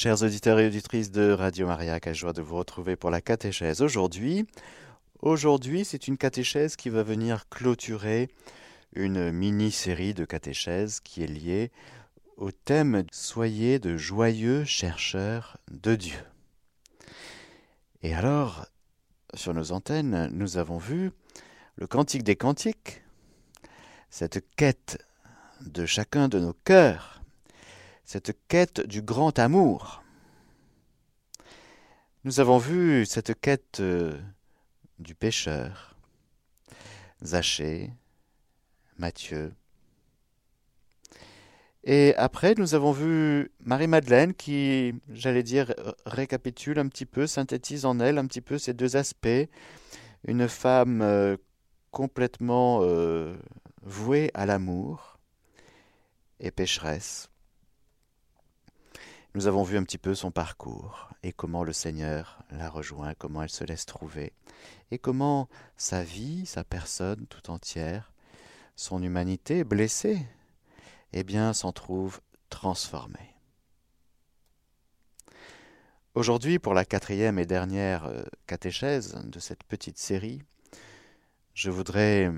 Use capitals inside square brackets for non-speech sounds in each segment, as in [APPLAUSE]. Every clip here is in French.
Chers auditeurs et auditrices de Radio Maria, quelle joie de vous retrouver pour la catéchèse aujourd'hui. Aujourd'hui, c'est une catéchèse qui va venir clôturer une mini-série de catéchèses qui est liée au thème Soyez de joyeux chercheurs de Dieu. Et alors, sur nos antennes, nous avons vu le Cantique des Cantiques, cette quête de chacun de nos cœurs cette quête du grand amour. Nous avons vu cette quête euh, du pécheur, Zachée, Matthieu. Et après, nous avons vu Marie-Madeleine qui, j'allais dire, récapitule un petit peu, synthétise en elle un petit peu ces deux aspects. Une femme euh, complètement euh, vouée à l'amour et pécheresse. Nous avons vu un petit peu son parcours et comment le Seigneur la rejoint, comment elle se laisse trouver, et comment sa vie, sa personne tout entière, son humanité blessée, eh bien, s'en trouve transformée. Aujourd'hui, pour la quatrième et dernière euh, catéchèse de cette petite série, je voudrais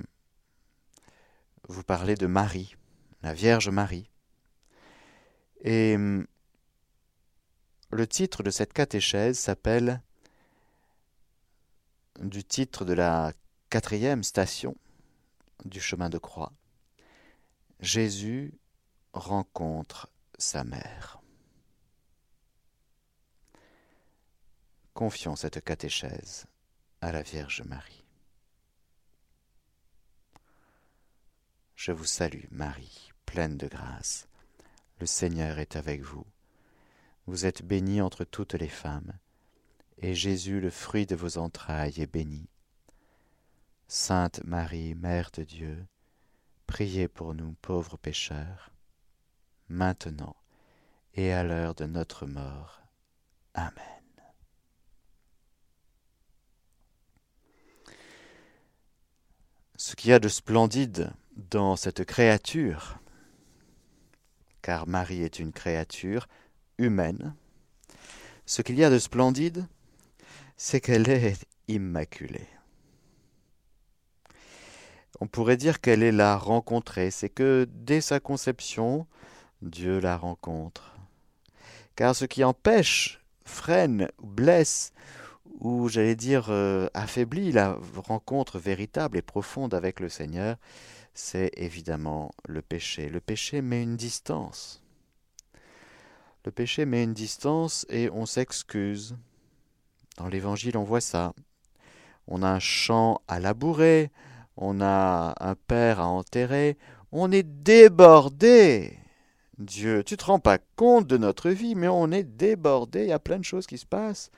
vous parler de Marie, la Vierge Marie. Et le titre de cette catéchèse s'appelle du titre de la quatrième station du chemin de croix. Jésus rencontre sa mère. Confions cette catéchèse à la Vierge Marie. Je vous salue Marie, pleine de grâce. Le Seigneur est avec vous. Vous êtes bénie entre toutes les femmes, et Jésus, le fruit de vos entrailles, est béni. Sainte Marie, Mère de Dieu, priez pour nous pauvres pécheurs, maintenant et à l'heure de notre mort. Amen. Ce qu'il y a de splendide dans cette créature, car Marie est une créature, humaine, ce qu'il y a de splendide, c'est qu'elle est immaculée. On pourrait dire qu'elle est la rencontrée, c'est que dès sa conception, Dieu la rencontre. Car ce qui empêche, freine, blesse, ou j'allais dire euh, affaiblit la rencontre véritable et profonde avec le Seigneur, c'est évidemment le péché. Le péché met une distance. Le péché met une distance et on s'excuse. Dans l'Évangile, on voit ça. On a un champ à labourer, on a un père à enterrer, on est débordé. Dieu, tu te rends pas compte de notre vie, mais on est débordé, il y a plein de choses qui se passent.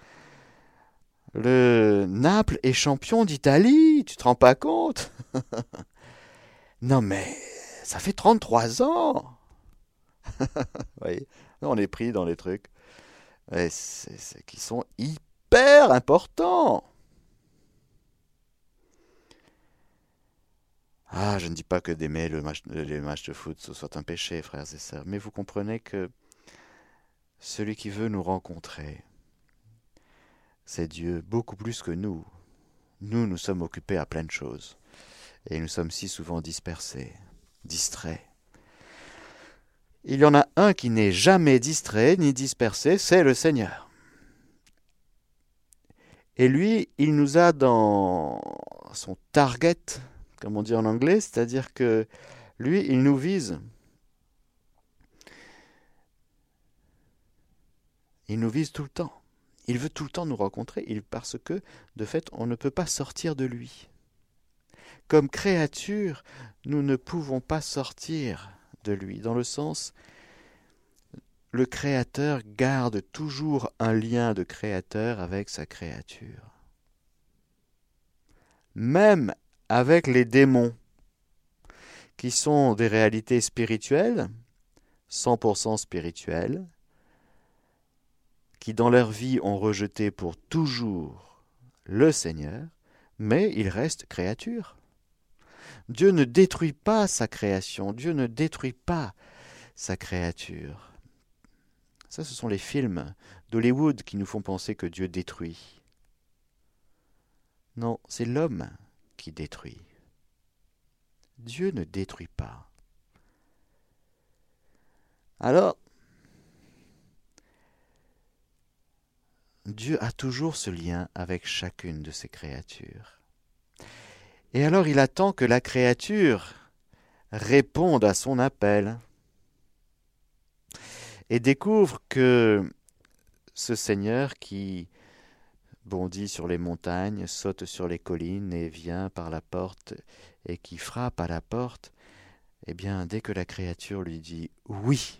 Le Naples est champion d'Italie, tu te rends pas compte? [LAUGHS] Non mais ça fait 33 ans. [LAUGHS] on est pris dans les trucs qui sont hyper importants. Ah, je ne dis pas que d'aimer le les matchs de foot soit un péché, frères et sœurs, mais vous comprenez que celui qui veut nous rencontrer, c'est Dieu beaucoup plus que nous. Nous, nous sommes occupés à plein de choses, et nous sommes si souvent dispersés, distraits. Il y en a un qui n'est jamais distrait ni dispersé, c'est le Seigneur. Et lui, il nous a dans son target, comme on dit en anglais, c'est-à-dire que lui, il nous vise. Il nous vise tout le temps. Il veut tout le temps nous rencontrer, parce que, de fait, on ne peut pas sortir de lui. Comme créature, nous ne pouvons pas sortir de lui, dans le sens le Créateur garde toujours un lien de Créateur avec sa créature. Même avec les démons, qui sont des réalités spirituelles, 100% spirituelles, qui dans leur vie ont rejeté pour toujours le Seigneur, mais ils restent créatures. Dieu ne détruit pas sa création, Dieu ne détruit pas sa créature. Ça, ce sont les films d'Hollywood qui nous font penser que Dieu détruit. Non, c'est l'homme qui détruit. Dieu ne détruit pas. Alors, Dieu a toujours ce lien avec chacune de ses créatures. Et alors il attend que la créature réponde à son appel et découvre que ce Seigneur qui bondit sur les montagnes, saute sur les collines et vient par la porte et qui frappe à la porte, eh bien, dès que la créature lui dit oui,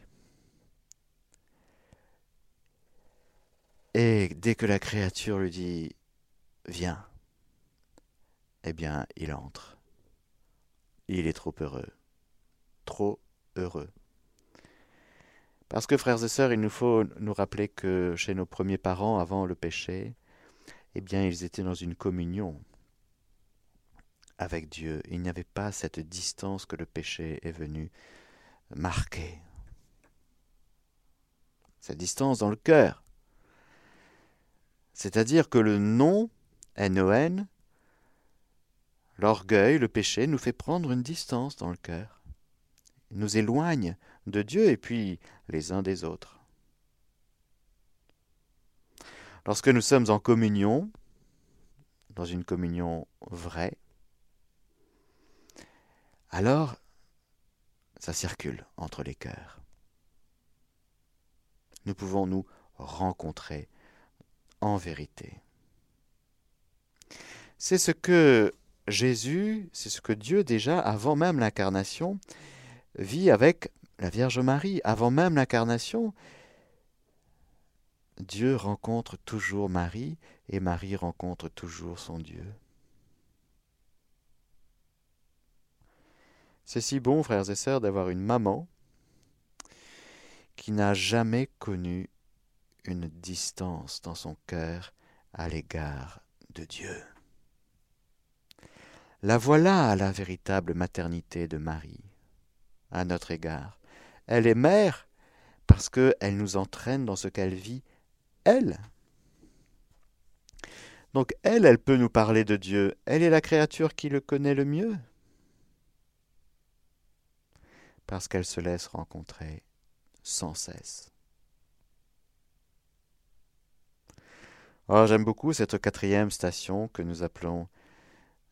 et dès que la créature lui dit viens, eh bien, il entre. Il est trop heureux, trop heureux. Parce que, frères et sœurs, il nous faut nous rappeler que chez nos premiers parents, avant le péché, eh bien, ils étaient dans une communion avec Dieu. Il n'y avait pas cette distance que le péché est venu marquer. Cette distance dans le cœur. C'est-à-dire que le non, N-O-N, l'orgueil, le péché, nous fait prendre une distance dans le cœur. Nous éloigne de Dieu et puis les uns des autres. Lorsque nous sommes en communion, dans une communion vraie, alors ça circule entre les cœurs. Nous pouvons nous rencontrer en vérité. C'est ce que Jésus, c'est ce que Dieu déjà, avant même l'incarnation, vit avec la Vierge Marie. Avant même l'incarnation, Dieu rencontre toujours Marie et Marie rencontre toujours son Dieu. C'est si bon, frères et sœurs, d'avoir une maman qui n'a jamais connu une distance dans son cœur à l'égard de Dieu. La voilà la véritable maternité de Marie à notre égard. Elle est mère parce qu'elle nous entraîne dans ce qu'elle vit, elle. Donc elle, elle peut nous parler de Dieu. Elle est la créature qui le connaît le mieux. Parce qu'elle se laisse rencontrer sans cesse. Oh, j'aime beaucoup cette quatrième station que nous appelons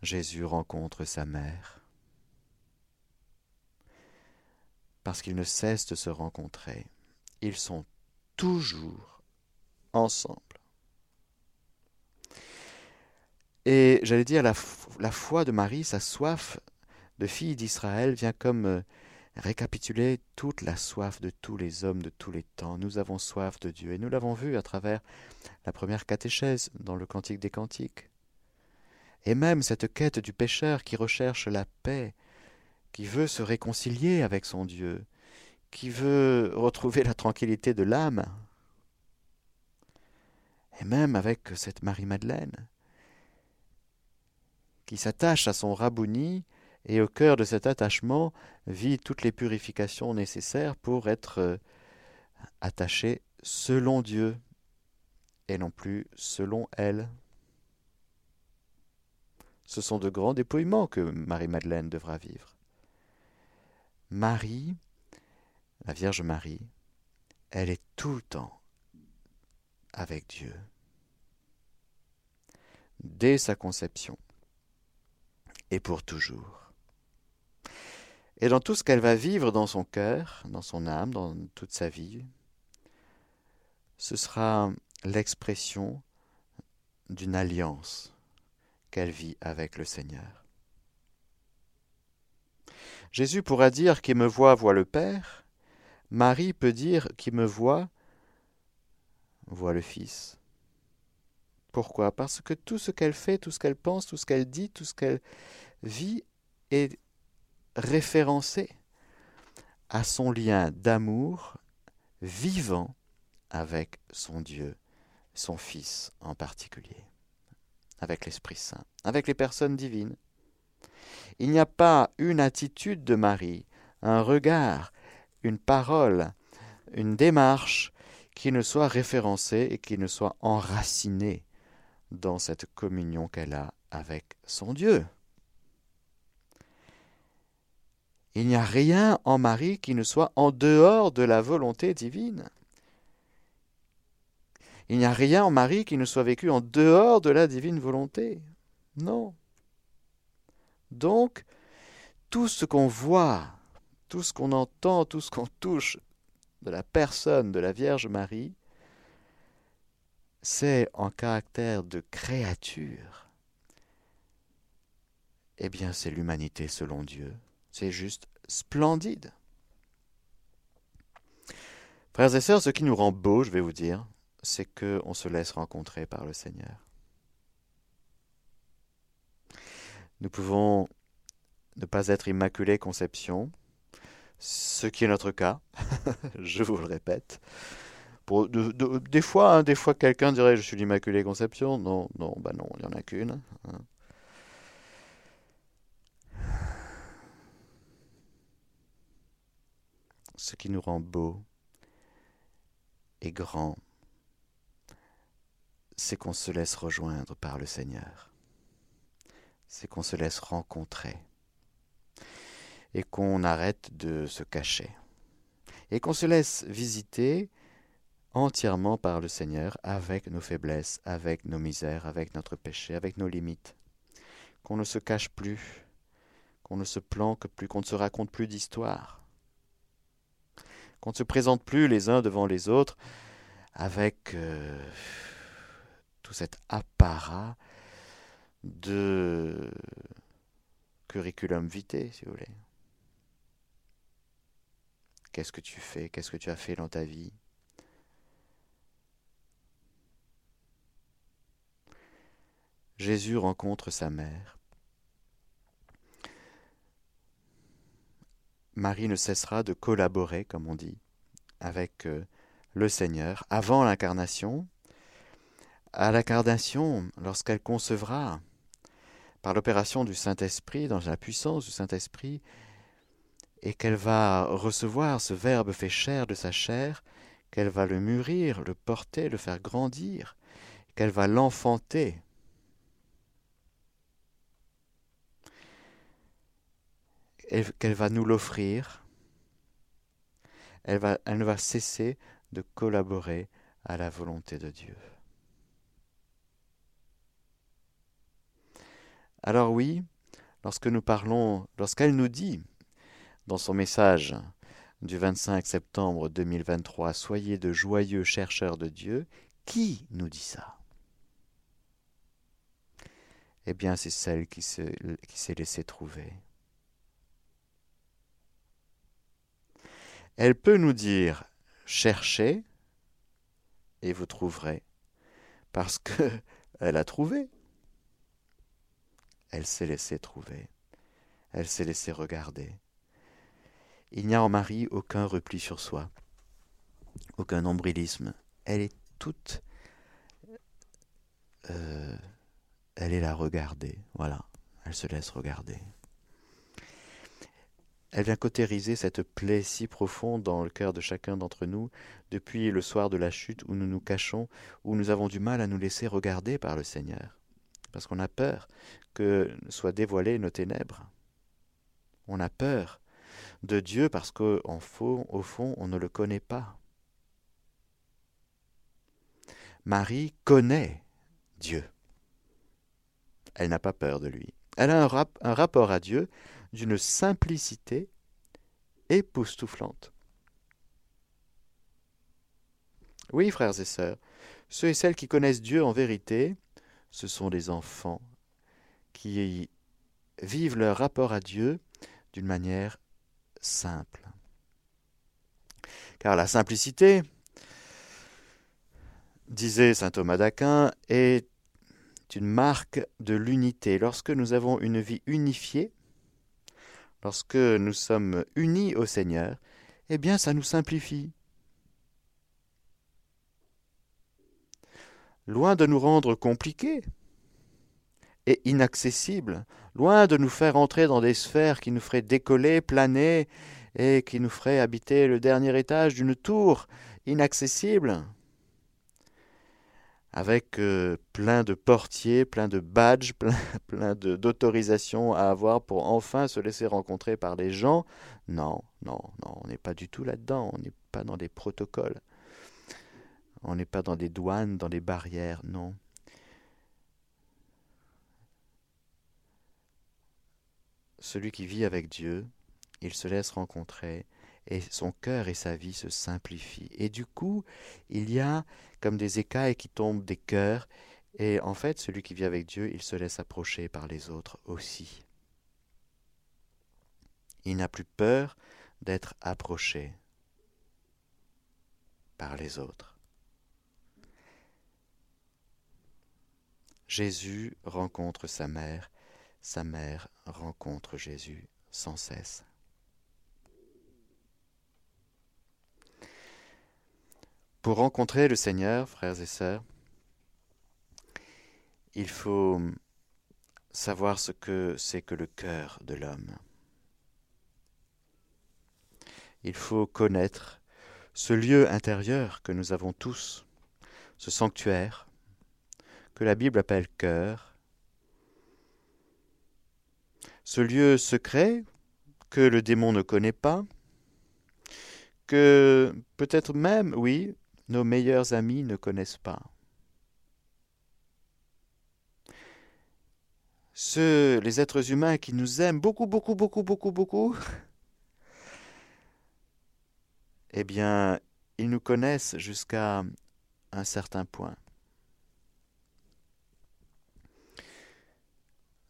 Jésus rencontre sa mère. Parce qu'ils ne cessent de se rencontrer. Ils sont toujours ensemble. Et j'allais dire, la, foi de Marie, sa soif de fille d'Israël vient comme euh, récapituler toute la soif de tous les hommes de tous les temps. Nous avons soif de Dieu. Et nous l'avons vu à travers la première catéchèse dans le Cantique des Cantiques. Et même cette quête du pécheur qui recherche la paix, qui veut se réconcilier avec son Dieu, qui veut retrouver la tranquillité de l'âme. Et même avec cette Marie-Madeleine, qui s'attache à son rabouni et au cœur de cet attachement vit toutes les purifications nécessaires pour être euh, attaché selon Dieu et non plus selon elle. Ce sont de grands dépouillements que Marie-Madeleine devra vivre. Marie, la Vierge Marie, elle est tout le temps avec Dieu. Dès sa conception et pour toujours. Et dans tout ce qu'elle va vivre dans son cœur, dans son âme, dans toute sa vie, ce sera l'expression d'une alliance qu'elle vit avec le Seigneur. Jésus pourra dire qui me voit voit le Père, Marie peut dire qui me voit voit le Fils. Pourquoi? Parce que tout ce qu'elle fait, tout ce qu'elle pense, tout ce qu'elle dit, tout ce qu'elle vit est référencé à son lien d'amour vivant avec son Dieu, son Fils en particulier, avec l'Esprit Saint, avec les personnes divines. Il n'y a pas une attitude de Marie, un regard, une parole, une démarche qui ne soit référencée et qui ne soit enracinée dans cette communion qu'elle a avec son Dieu. Il n'y a rien en Marie qui ne soit en dehors de la volonté divine. Il n'y a rien en Marie qui ne soit vécu en dehors de la divine volonté. Non. Donc, tout ce qu'on voit, tout ce qu'on entend, tout ce qu'on touche de la personne de la Vierge Marie, c'est en caractère de créature. Eh bien, c'est l'humanité selon Dieu. C'est juste splendide. Frères et sœurs, ce qui nous rend beaux, je vais vous dire, c'est qu'on se laisse rencontrer par le Seigneur. Nous pouvons ne pas être immaculés conception, ce qui est notre cas, [LAUGHS] je vous le répète. Des fois, hein, des fois quelqu'un dirait je suis l'immaculée conception. Non, non, bah non, il n'y en a qu'une. Hein. Ce qui nous rend beau et grand, c'est qu'on se laisse rejoindre par le Seigneur. C'est qu'on se laisse rencontrer. Et qu'on arrête de se cacher. Et qu'on se laisse visiter entièrement par le Seigneur avec nos faiblesses, avec nos misères, avec notre péché, avec nos limites. Qu'on ne se cache plus, qu'on ne se planque plus, qu'on ne se raconte plus d'histoire. Qu'on ne se présente plus les uns devant les autres avec... Euh, cet apparat de curriculum vitae, si vous voulez. Qu'est-ce que tu fais? Qu'est-ce que tu as fait dans ta vie? Jésus rencontre sa mère. Marie ne cessera de collaborer, comme on dit, avec euh, le Seigneur avant l'incarnation à l'incarnation, lorsqu'elle concevra, par l'opération du Saint-Esprit, dans la puissance du Saint-Esprit, et qu'elle va recevoir ce Verbe fait chair de sa chair, qu'elle va le mûrir, le porter, le faire grandir, qu'elle va l'enfanter. qu'elle va nous l'offrir, elle, elle ne va cesser de collaborer à la volonté de Dieu. Alors oui, lorsque nous parlons, lorsqu'elle nous dit dans son message du 25 septembre 2023, Soyez de joyeux chercheurs de Dieu, qui nous dit ça? Eh bien, c'est celle qui s'est laissée trouver. Elle peut nous dire cherchez et vous trouverez, parce qu'elle [LAUGHS] a trouvé elle s'est laissée trouver, elle s'est laissée regarder. Il n'y a en Marie aucun repli sur soi, aucun nombrilisme. Elle est toute... Euh, elle est là regarder, voilà, elle se laisse regarder. Elle vient cautériser cette plaie si profonde dans le cœur de chacun d'entre nous depuis le soir de la chute où nous nous cachons, où nous avons du mal à nous laisser regarder par le Seigneur parce qu'on a peur que soient dévoilées nos ténèbres. On a peur de Dieu parce qu'au fond, on ne le connaît pas. Marie connaît Dieu. Elle n'a pas peur de lui. Elle a un rapport à Dieu d'une simplicité époustouflante. Oui, frères et sœurs, ceux et celles qui connaissent Dieu en vérité ce sont des enfants qui vivent leur rapport à Dieu d'une manière simple. Car la simplicité, disait saint Thomas d'Aquin, est une marque de l'unité. Lorsque nous avons une vie unifiée, lorsque nous sommes unis au Seigneur, eh bien ça nous simplifie. Loin de nous rendre compliqués et inaccessibles, loin de nous faire entrer dans des sphères qui nous feraient décoller, planer, et qui nous feraient habiter le dernier étage d'une tour inaccessible, avec euh, plein de portiers, plein de badges, [LAUGHS] plein, d'autorisations à avoir pour enfin se laisser rencontrer par les gens. Non, non, non, on n'est pas du tout là-dedans, on n'est pas dans des protocoles, on n'est pas dans des douanes, dans des barrières, non. Celui qui vit avec Dieu, il se laisse rencontrer, et son cœur et sa vie se simplifient. Et du coup, il y a comme des écailles qui tombent des cœurs, et en fait, celui qui vit avec Dieu, il se laisse approcher par les autres aussi. Il n'a plus peur d'être approché par les autres. Jésus rencontre sa mère, sa mère rencontre Jésus sans cesse. Pour rencontrer le Seigneur, frères et sœurs, il faut savoir ce que c'est que le cœur de l'homme. Il faut connaître ce lieu intérieur que nous avons tous, ce sanctuaire, que la Bible appelle cœur, ce lieu secret que le démon ne connaît pas, que peut-être même, oui, nos meilleurs amis ne connaissent pas. Ceux, les êtres humains qui nous aiment beaucoup, beaucoup, beaucoup, beaucoup, beaucoup, [LAUGHS] eh bien, ils nous connaissent jusqu'à un certain point.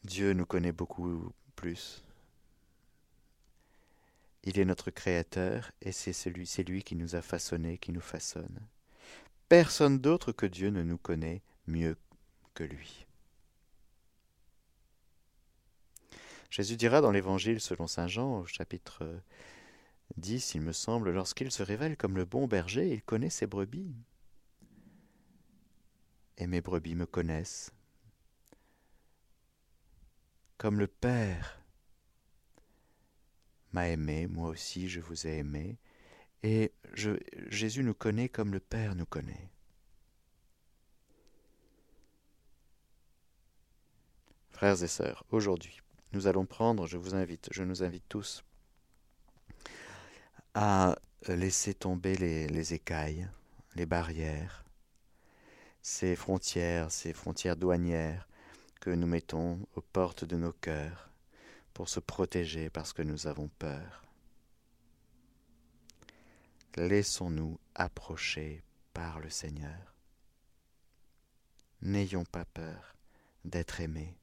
Dieu nous connaît beaucoup plus. Il est notre Créateur et c'est celui, lui qui nous a façonnés, qui nous façonne. Personne d'autre que Dieu ne nous connaît mieux que lui. Jésus dira dans l'Évangile selon Saint Jean, au chapitre 10, il me semble, lorsqu'il se révèle comme le bon berger, il connaît ses brebis. Et mes brebis me connaissent. Comme le Père m'a aimé, moi aussi je vous ai aimé, et Jésus nous connaît comme le Père nous connaît. Frères et sœurs, aujourd'hui, nous allons prendre, je vous invite, je nous invite tous à laisser tomber les écailles, les barrières, ces frontières, ces frontières douanières que nous mettons aux portes de nos cœurs pour se protéger parce que nous avons peur. Laissons-nous approcher par le Seigneur. N'ayons pas peur d'être aimés.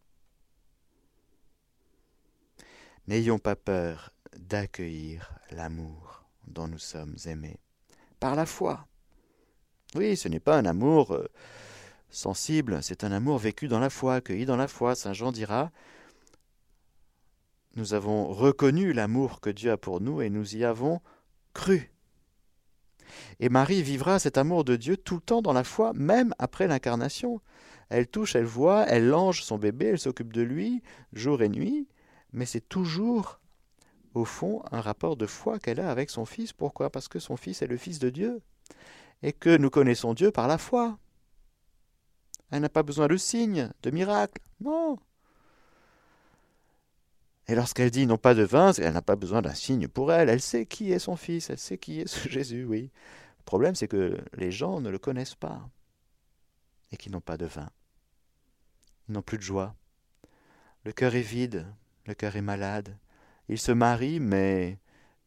N'ayons pas peur d'accueillir l'amour dont nous sommes aimés par la foi. Oui, ce n'est pas un amour euh, sensible, c'est un amour vécu dans la foi, accueilli dans la foi. Saint Jean dira nous avons reconnu l'amour que Dieu a pour nous et nous y avons cru. Et Marie vivra cet amour de Dieu tout le temps dans la foi, même après l'incarnation. Elle touche, elle voit, elle lange son bébé, elle s'occupe de lui jour et nuit, mais c'est toujours, au fond, un rapport de foi qu'elle a avec son Fils. Pourquoi? Parce que son Fils est le Fils de Dieu, et que nous connaissons Dieu par la foi. Elle n'a pas besoin de signes, de miracles, non. Et lorsqu'elle dit non pas de vin, elle n'a pas besoin d'un signe pour elle. Elle sait qui est son fils, elle sait qui est ce [LAUGHS] Jésus, oui. Le problème, c'est que les gens ne le connaissent pas et qu'ils n'ont pas de vin. Ils n'ont plus de joie. Le cœur est vide, le cœur est malade. Ils se marient, mais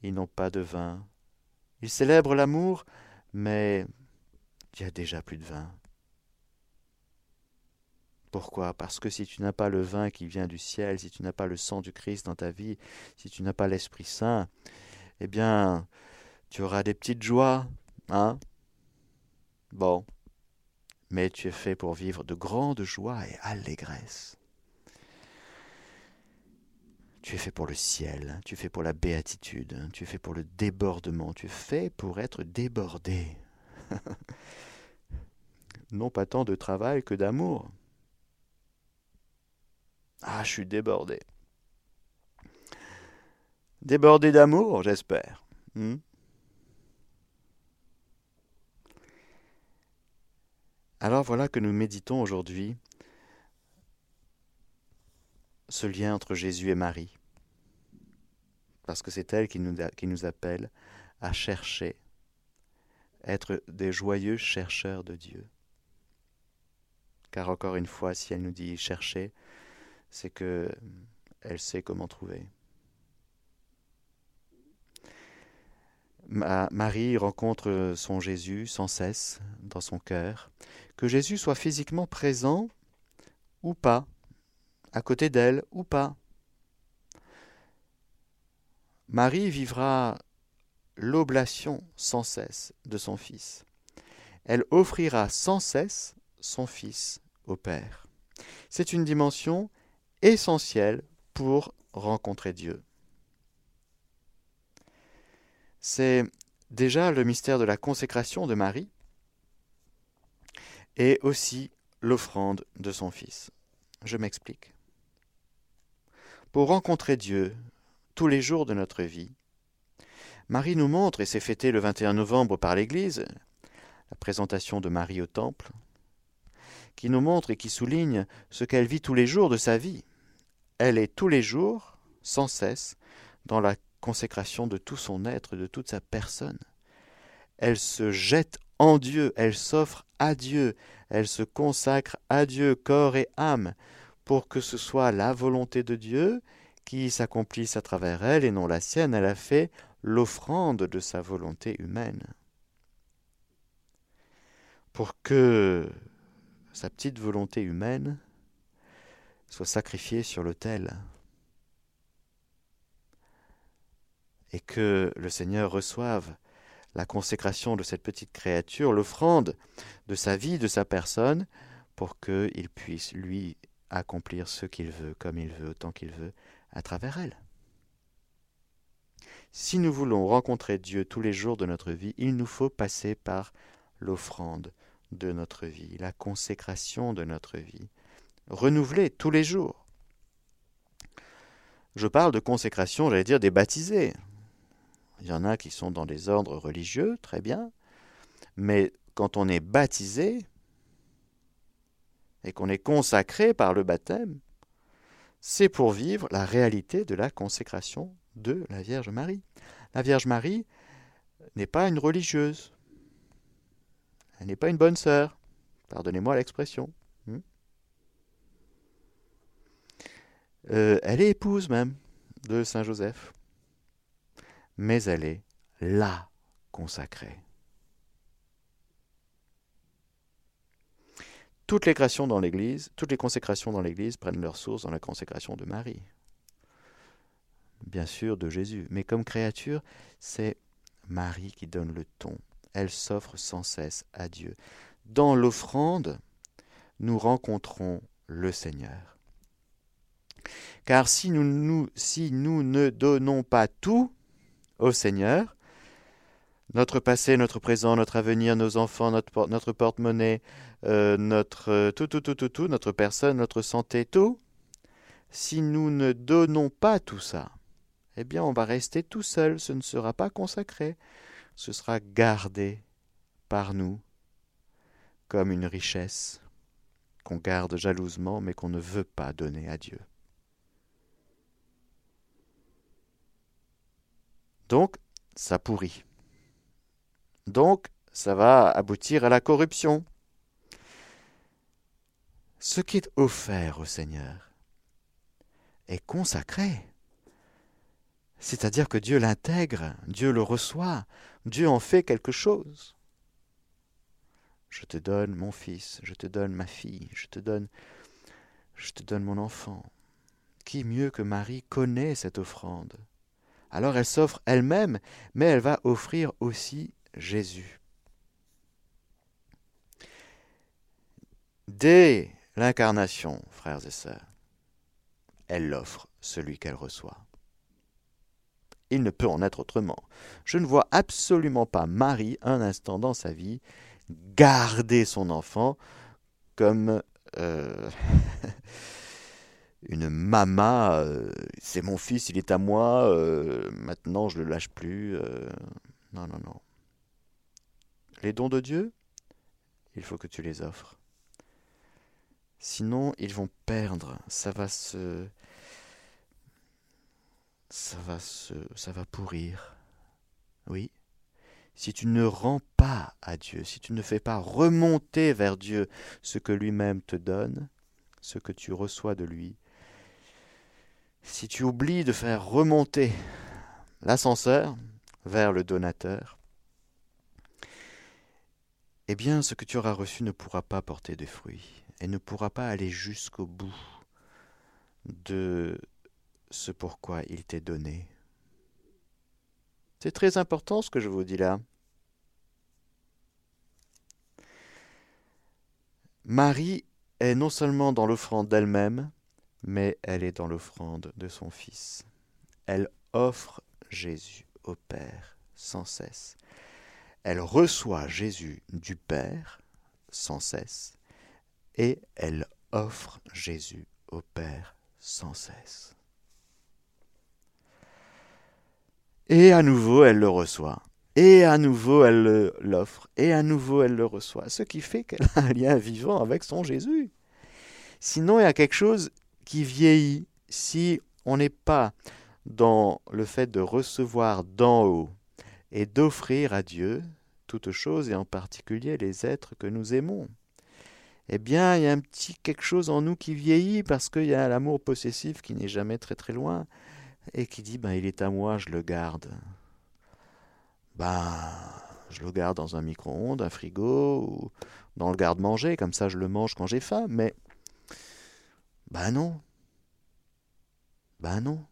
ils n'ont pas de vin. Ils célèbrent l'amour, mais il y a déjà plus de vin. Pourquoi? Parce que si tu n'as pas le vin qui vient du ciel, si tu n'as pas le sang du Christ dans ta vie, si tu n'as pas l'Esprit Saint, eh bien, tu auras des petites joies, hein? Bon. Mais tu es fait pour vivre de grandes joies et allégresse. Tu es fait pour le ciel, tu es fait pour la béatitude, tu es fait pour le débordement, tu es fait pour être débordé. [LAUGHS] non pas tant de travail que d'amour. Ah, je suis débordé. Débordé d'amour, j'espère. Hmm? Alors voilà que nous méditons aujourd'hui ce lien entre Jésus et Marie, parce que c'est elle qui nous, qui nous appelle à chercher, être des joyeux chercheurs de Dieu. Car encore une fois, si elle nous dit chercher, c'est que elle sait comment trouver. Marie rencontre son Jésus sans cesse dans son cœur. Que Jésus soit physiquement présent ou pas, à côté d'elle ou pas. Marie vivra l'oblation sans cesse de son Fils. Elle offrira sans cesse son Fils au Père. C'est une dimension essentielle pour rencontrer Dieu. C'est déjà le mystère de la consécration de Marie et aussi l'offrande de son Fils. Je m'explique. Pour rencontrer Dieu tous les jours de notre vie, Marie nous montre, et c'est fêté le 21 novembre par l'Église, la présentation de Marie au Temple, qui nous montre et qui souligne ce qu'elle vit tous les jours de sa vie. Elle est tous les jours, sans cesse, dans la consécration de tout son être, de toute sa personne. Elle se jette en Dieu, elle s'offre à Dieu, elle se consacre à Dieu, corps et âme, pour que ce soit la volonté de Dieu qui s'accomplisse à travers elle et non la sienne. Elle a fait l'offrande de sa volonté humaine. Pour que sa petite volonté humaine soit sacrifiée sur l'autel. et que le Seigneur reçoive la consécration de cette petite créature, l'offrande de sa vie, de sa personne, pour qu'il puisse, lui, accomplir ce qu'il veut, comme il veut, autant qu'il veut, à travers elle. Si nous voulons rencontrer Dieu tous les jours de notre vie, il nous faut passer par l'offrande de notre vie, la consécration de notre vie, renouvelée tous les jours. Je parle de consécration, j'allais dire des baptisés. Il y en a qui sont dans des ordres religieux, très bien. Mais quand on est baptisé et qu'on est consacré par le baptême, c'est pour vivre la réalité de la consécration de la Vierge Marie. La Vierge Marie n'est pas une religieuse. Elle n'est pas une bonne sœur. Pardonnez-moi l'expression. Hmm. Euh, elle est épouse même de Saint Joseph mais elle est la consacrée. Toutes les créations dans l'Église, toutes les consécrations dans l'Église prennent leur source dans la consécration de Marie. Bien sûr, de Jésus. Mais comme créature, c'est Marie qui donne le ton. Elle s'offre sans cesse à Dieu. Dans l'offrande, nous rencontrons le Seigneur. Car si nous, si nous ne donnons pas tout, au Seigneur. Notre passé, notre présent, notre avenir, nos enfants, notre, porte-monnaie, euh, notre euh, tout, tout, tout, tout, notre personne, notre santé, tout. Si nous ne donnons pas tout ça, eh bien on va rester tout seul, ce ne sera pas consacré, ce sera gardé par nous comme une richesse qu'on garde jalousement mais qu'on ne veut pas donner à Dieu. Donc, ça pourrit. Donc, ça va aboutir à la corruption. Ce qui est offert au Seigneur est consacré. C'est-à-dire que Dieu l'intègre, Dieu le reçoit, Dieu en fait quelque chose. Je te donne mon fils, je te donne ma fille, je te donne je te donne mon enfant. Qui mieux que Marie connaît cette offrande alors elle s'offre elle-même, mais elle va offrir aussi Jésus. Dès l'incarnation, frères et sœurs, elle offre celui qu'elle reçoit. Il ne peut en être autrement. Je ne vois absolument pas Marie un instant dans sa vie garder son enfant comme euh, [LAUGHS] une mama, euh, c'est mon fils, il est à moi, euh, maintenant je le lâche plus. Euh, non, non, non. Les dons de Dieu, il faut que tu les offres. Sinon, ils vont perdre. Ça va se. Ça va se. Ça va pourrir. Oui. Si tu ne rends pas à Dieu, si tu ne fais pas remonter vers Dieu ce que lui-même te donne, ce que tu reçois de lui, si tu oublies de faire remonter l'ascenseur vers le donateur, eh bien ce que tu auras reçu ne pourra pas porter de fruits et ne pourra pas aller jusqu'au bout de ce pourquoi il t'est donné. C'est très important ce que je vous dis là. Marie est non seulement dans l'offrande d'elle-même, mais elle est dans l'offrande de son Fils. Elle offre Jésus au Père sans cesse. Elle reçoit Jésus du Père sans cesse et elle offre Jésus au Père sans cesse. Et à nouveau, elle le reçoit. Et à nouveau, elle l'offre. Et à nouveau, elle le reçoit. Ce qui fait qu'elle a un lien vivant avec son Jésus. Sinon, il y a quelque chose qui vieillit si on n'est pas dans le fait de recevoir d'en haut et d'offrir à Dieu toutes choses et en particulier les êtres que nous aimons. Eh bien, il y a un petit quelque chose en nous qui vieillit parce qu'il y a l'amour possessif qui n'est jamais très très loin et qui dit ben il est à moi, je le garde. Ben je le garde dans un micro-ondes, un frigo ou dans le garde-manger, comme ça je le mange quand j'ai faim, mais ben non. Ben non.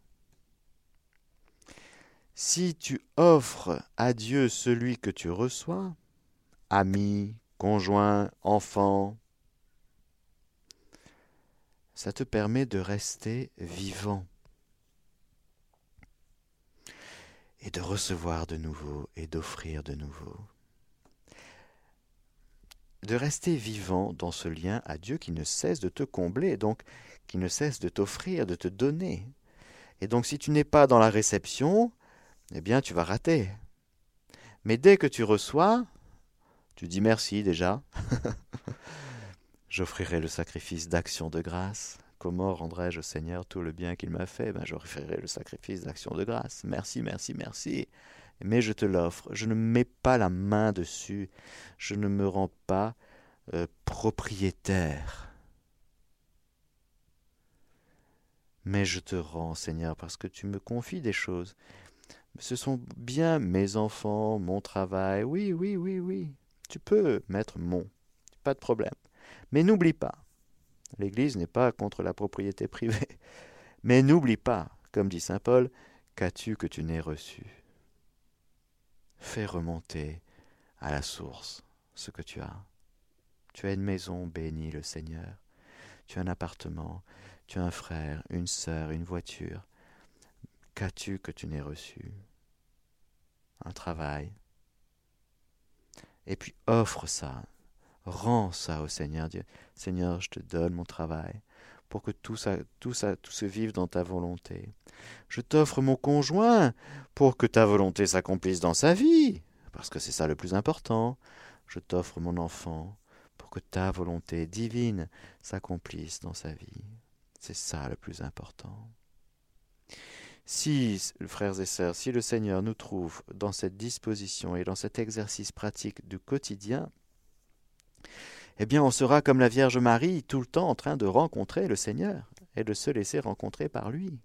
Si tu offres à Dieu celui que tu reçois, ami, conjoint, enfant, ça te permet de rester vivant et de recevoir de nouveau et d'offrir de nouveau. De rester vivant dans ce lien à Dieu qui ne cesse de te combler, donc qui ne cesse de t'offrir, de te donner. Et donc si tu n'es pas dans la réception, eh bien tu vas rater. Mais dès que tu reçois, tu dis merci déjà. [LAUGHS] J'offrirai le sacrifice d'action de grâce. Comment rendrai-je au Seigneur tout le bien qu'il m'a fait? Ben, J'offrirai le sacrifice d'action de grâce. Merci, merci, merci. Mais je te l'offre. Je ne mets pas la main dessus. Je ne me rends pas euh, propriétaire. Mais je te rends, Seigneur, parce que tu me confies des choses. Ce sont bien mes enfants, mon travail. Oui, oui, oui, oui. Tu peux mettre mon. Pas de problème. Mais n'oublie pas, l'Église n'est pas contre la propriété privée. [LAUGHS] Mais n'oublie pas, comme dit Saint Paul, qu'as-tu que tu n'aies reçu? Fais remonter à la source ce que tu as. Tu as une maison, bénis le Seigneur. Tu as un appartement, tu as un frère, une sœur, une voiture. Qu'as-tu que tu n'aies reçu? Un travail. Et puis offre ça, Rends ça au Seigneur. Dieu. Seigneur, je te donne mon travail pour que tout se vive dans ta volonté. Je t'offre mon conjoint pour que ta volonté s'accomplisse dans sa vie, parce que c'est ça le plus important. Je t'offre mon enfant pour que ta volonté divine s'accomplisse dans sa vie. C'est ça le plus important. Si, frères et sœurs, si le Seigneur nous trouve dans cette disposition et dans cet exercice pratique du quotidien, eh bien on sera comme la Vierge Marie, tout le temps en train de rencontrer le Seigneur et de se laisser rencontrer par lui.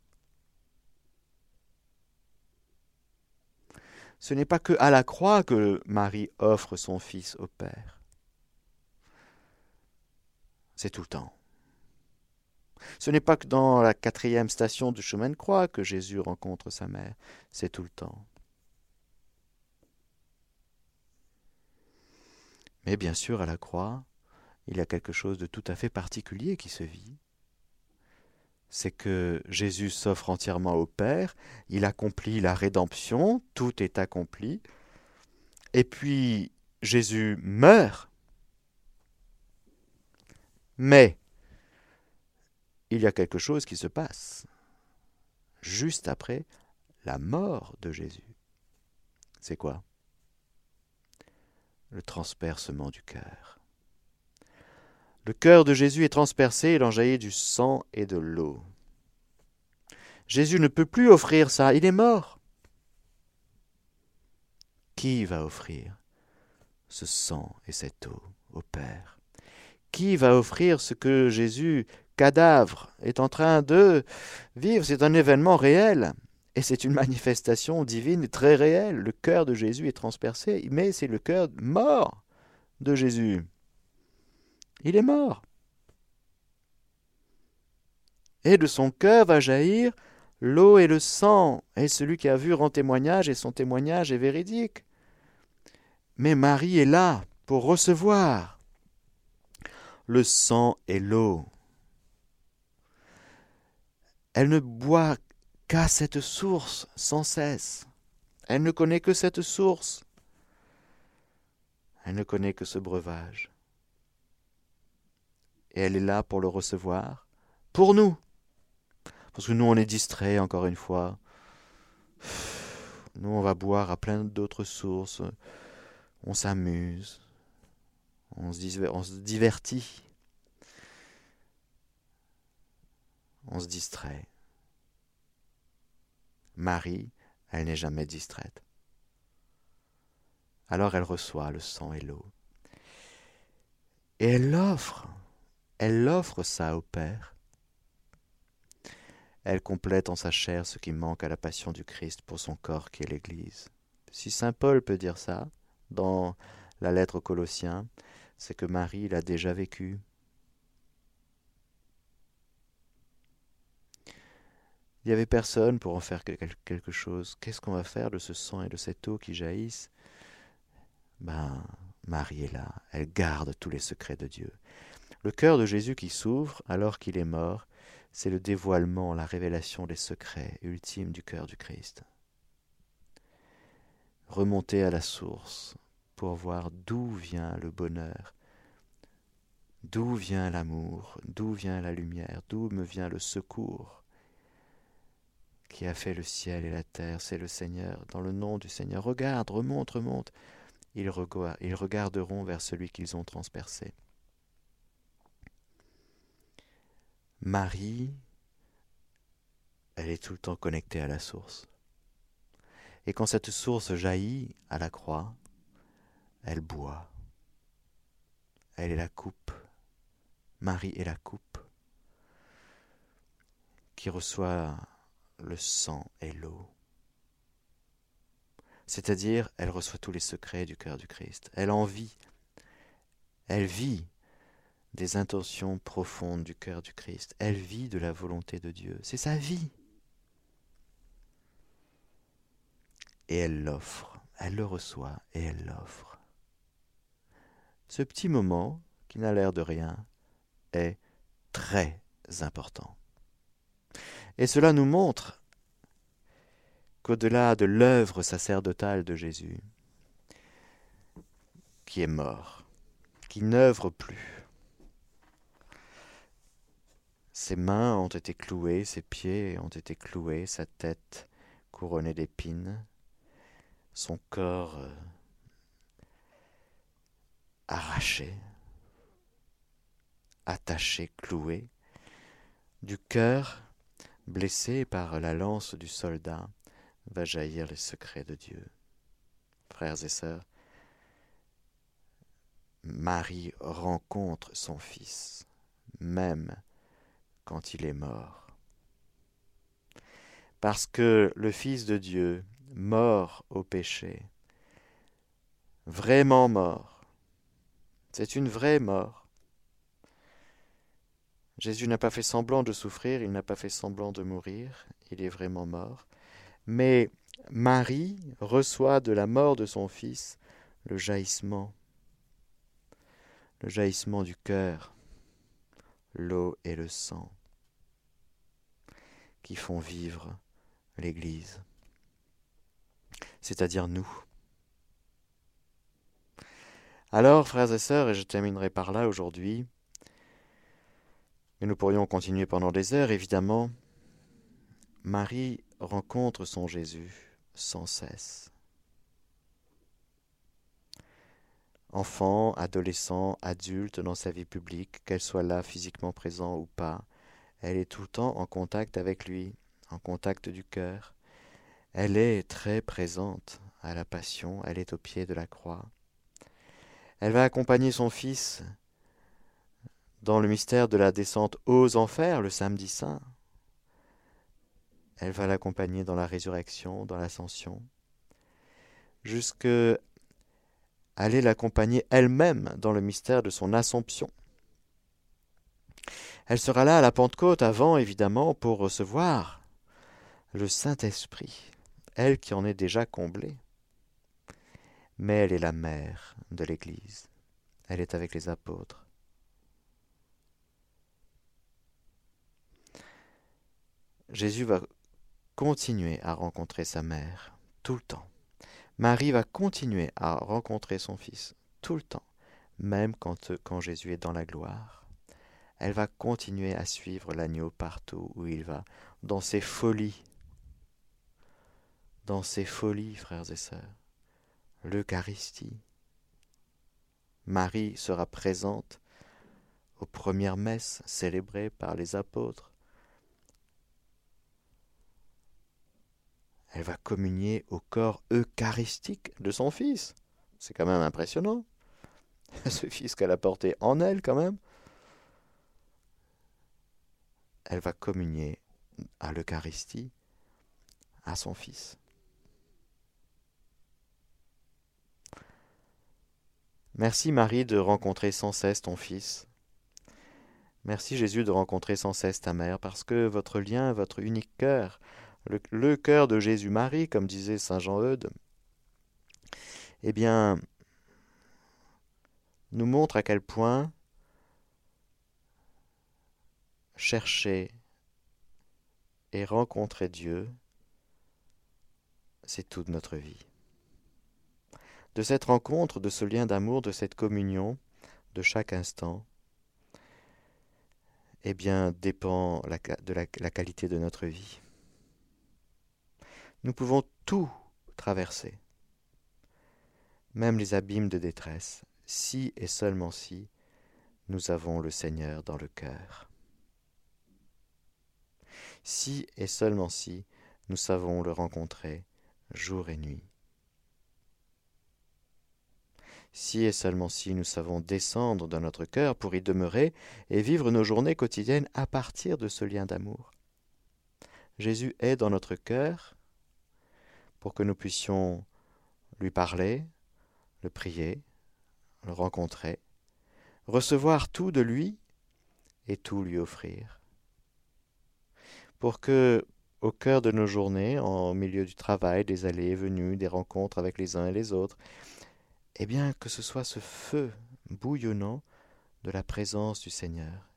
Ce n'est pas que à la croix que Marie offre son Fils au Père. C'est tout le temps. Ce n'est pas que dans la quatrième station du chemin de croix que Jésus rencontre sa mère, c'est tout le temps. Mais bien sûr, à la croix, il y a quelque chose de tout à fait particulier qui se vit. C'est que Jésus s'offre entièrement au Père, il accomplit la rédemption, tout est accompli, et puis Jésus meurt. Mais il y a quelque chose qui se passe juste après la mort de Jésus. C'est quoi? Le transpercement du cœur. Le cœur de Jésus est transpercé, il en jaillit du sang et de l'eau. Jésus ne peut plus offrir ça, il est mort. Qui va offrir ce sang et cette eau au Père? Qui va offrir ce que Jésus, cadavre, est en train de vivre? C'est un événement réel. Et c'est une manifestation divine très réelle. Le cœur de Jésus est transpercé, mais c'est le cœur mort de Jésus. Il est mort. Et de son cœur va jaillir l'eau et le sang. Et celui qui a vu rend témoignage, et son témoignage est véridique. Mais Marie est là pour recevoir le sang et l'eau. Elle ne boit qu'à cette source sans cesse. Elle ne connaît que cette source. Elle ne connaît que ce breuvage. Et elle est là pour le recevoir, pour nous. Parce que nous, on est distraits, encore une fois. Nous, on va boire à plein d'autres sources. On s'amuse. On, on se divertit. On se distrait. Marie, elle n'est jamais distraite. Alors elle reçoit le sang et l'eau. Et elle l'offre. Elle offre ça au Père. Elle complète en sa chair ce qui manque à la passion du Christ pour son corps qui est l'Église. Si Saint Paul peut dire ça dans la lettre aux Colossiens, c'est que Marie l'a déjà vécu. Il n'y avait personne pour en faire quelque chose. Qu'est-ce qu'on va faire de ce sang et de cette eau qui jaillissent? Ben, Marie est là, elle garde tous les secrets de Dieu. Le cœur de Jésus qui s'ouvre alors qu'il est mort, c'est le dévoilement, la révélation des secrets ultimes du cœur du Christ. Remonter à la source pour voir d'où vient le bonheur, d'où vient l'amour, d'où vient la lumière, d'où me vient le secours qui a fait le ciel et la terre, c'est le Seigneur. Dans le nom du Seigneur, regarde, remonte, remonte. Ils, ils regarderont vers celui qu'ils ont transpercé. Marie, elle est tout le temps connectée à la source. Et quand cette source jaillit à la croix, elle boit. Elle est la coupe. Marie est la coupe qui reçoit le sang et l'eau. C'est-à-dire, elle reçoit tous les secrets du cœur du Christ. Elle en vit. Elle vit des intentions profondes du cœur du Christ. Elle vit de la volonté de Dieu. C'est sa vie. Et elle l'offre. Elle le reçoit et elle l'offre. Ce petit moment, qui n'a l'air de rien, est très important. Et cela nous montre qu'au-delà de l'œuvre sacerdotale de Jésus, qui est mort, qui n'œuvre plus, ses mains ont été clouées, ses pieds ont été cloués, sa tête couronnée d'épines, son corps euh, arraché, attaché, cloué, du cœur blessé par la lance du soldat, va jaillir les secrets de Dieu. Frères et sœurs, Marie rencontre son Fils, même quand il est mort. Parce que le Fils de Dieu, mort au péché, vraiment mort, c'est une vraie mort, Jésus n'a pas fait semblant de souffrir, il n'a pas fait semblant de mourir, il est vraiment mort. Mais Marie reçoit de la mort de son Fils le jaillissement, le jaillissement du cœur, l'eau et le sang, qui font vivre l'Église, c'est-à-dire nous. Alors, frères et sœurs, et je terminerai par là aujourd'hui, et nous pourrions continuer pendant des heures, évidemment. Marie rencontre son Jésus sans cesse. Enfant, adolescent, adulte dans sa vie publique, qu'elle soit là physiquement présent ou pas, elle est tout le temps en contact avec lui, en contact du cœur. Elle est très présente à la passion, elle est au pied de la croix. Elle va accompagner son fils dans le mystère de la descente aux enfers le samedi saint. Elle va l'accompagner dans la résurrection, dans l'ascension, jusque aller l'accompagner elle-même dans le mystère de son assomption. Elle sera là à la Pentecôte avant, évidemment, pour recevoir le Saint-Esprit, elle qui en est déjà comblée. Mais elle est la mère de l'Église. Elle est avec les apôtres. Jésus va continuer à rencontrer sa mère tout le temps. Marie va continuer à rencontrer son Fils tout le temps, même quand, Jésus est dans la gloire. Elle va continuer à suivre l'agneau partout où il va, dans ses folies. Dans ses folies, frères et sœurs. L'Eucharistie. Marie sera présente aux premières messes célébrées par les apôtres. Elle va communier au corps eucharistique de son Fils. C'est quand même impressionnant. [LAUGHS] Ce Fils qu'elle a porté en elle quand même. Elle va communier à l'Eucharistie à son Fils. Merci Marie de rencontrer sans cesse ton Fils. Merci Jésus de rencontrer sans cesse ta mère, parce que votre lien, votre unique cœur, le, cœur de Jésus-Marie, comme disait Saint Jean-Eudes, eh bien, nous montre à quel point chercher et rencontrer Dieu, c'est toute notre vie. De cette rencontre, de ce lien d'amour, de cette communion, de chaque instant, eh bien, dépend de la qualité de notre vie nous pouvons tout traverser, même les abîmes de détresse, si et seulement si nous avons le Seigneur dans le cœur. Si et seulement si nous savons le rencontrer jour et nuit. Si et seulement si nous savons descendre dans notre cœur pour y demeurer et vivre nos journées quotidiennes à partir de ce lien d'amour. Jésus est dans notre cœur pour que nous puissions lui parler, le prier, le rencontrer, recevoir tout de lui et tout lui offrir. Pour que, au cœur de nos journées, en milieu du travail, des allées et venues, des rencontres avec les uns et les autres, eh bien que ce soit ce feu bouillonnant de la présence du Seigneur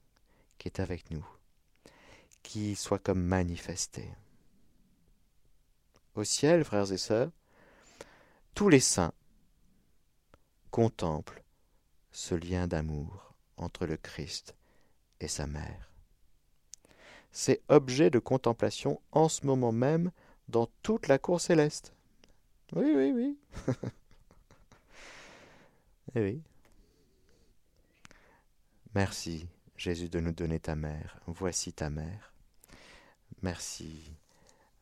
qui est avec nous, qui soit comme manifesté au ciel, frères et sœurs, tous les saints contemplent ce lien d'amour entre le Christ et sa mère. C'est objet de contemplation en ce moment même dans toute la cour céleste. Oui, oui, oui. [LAUGHS] eh oui. Merci, Jésus, de nous donner ta mère. Voici ta mère. Merci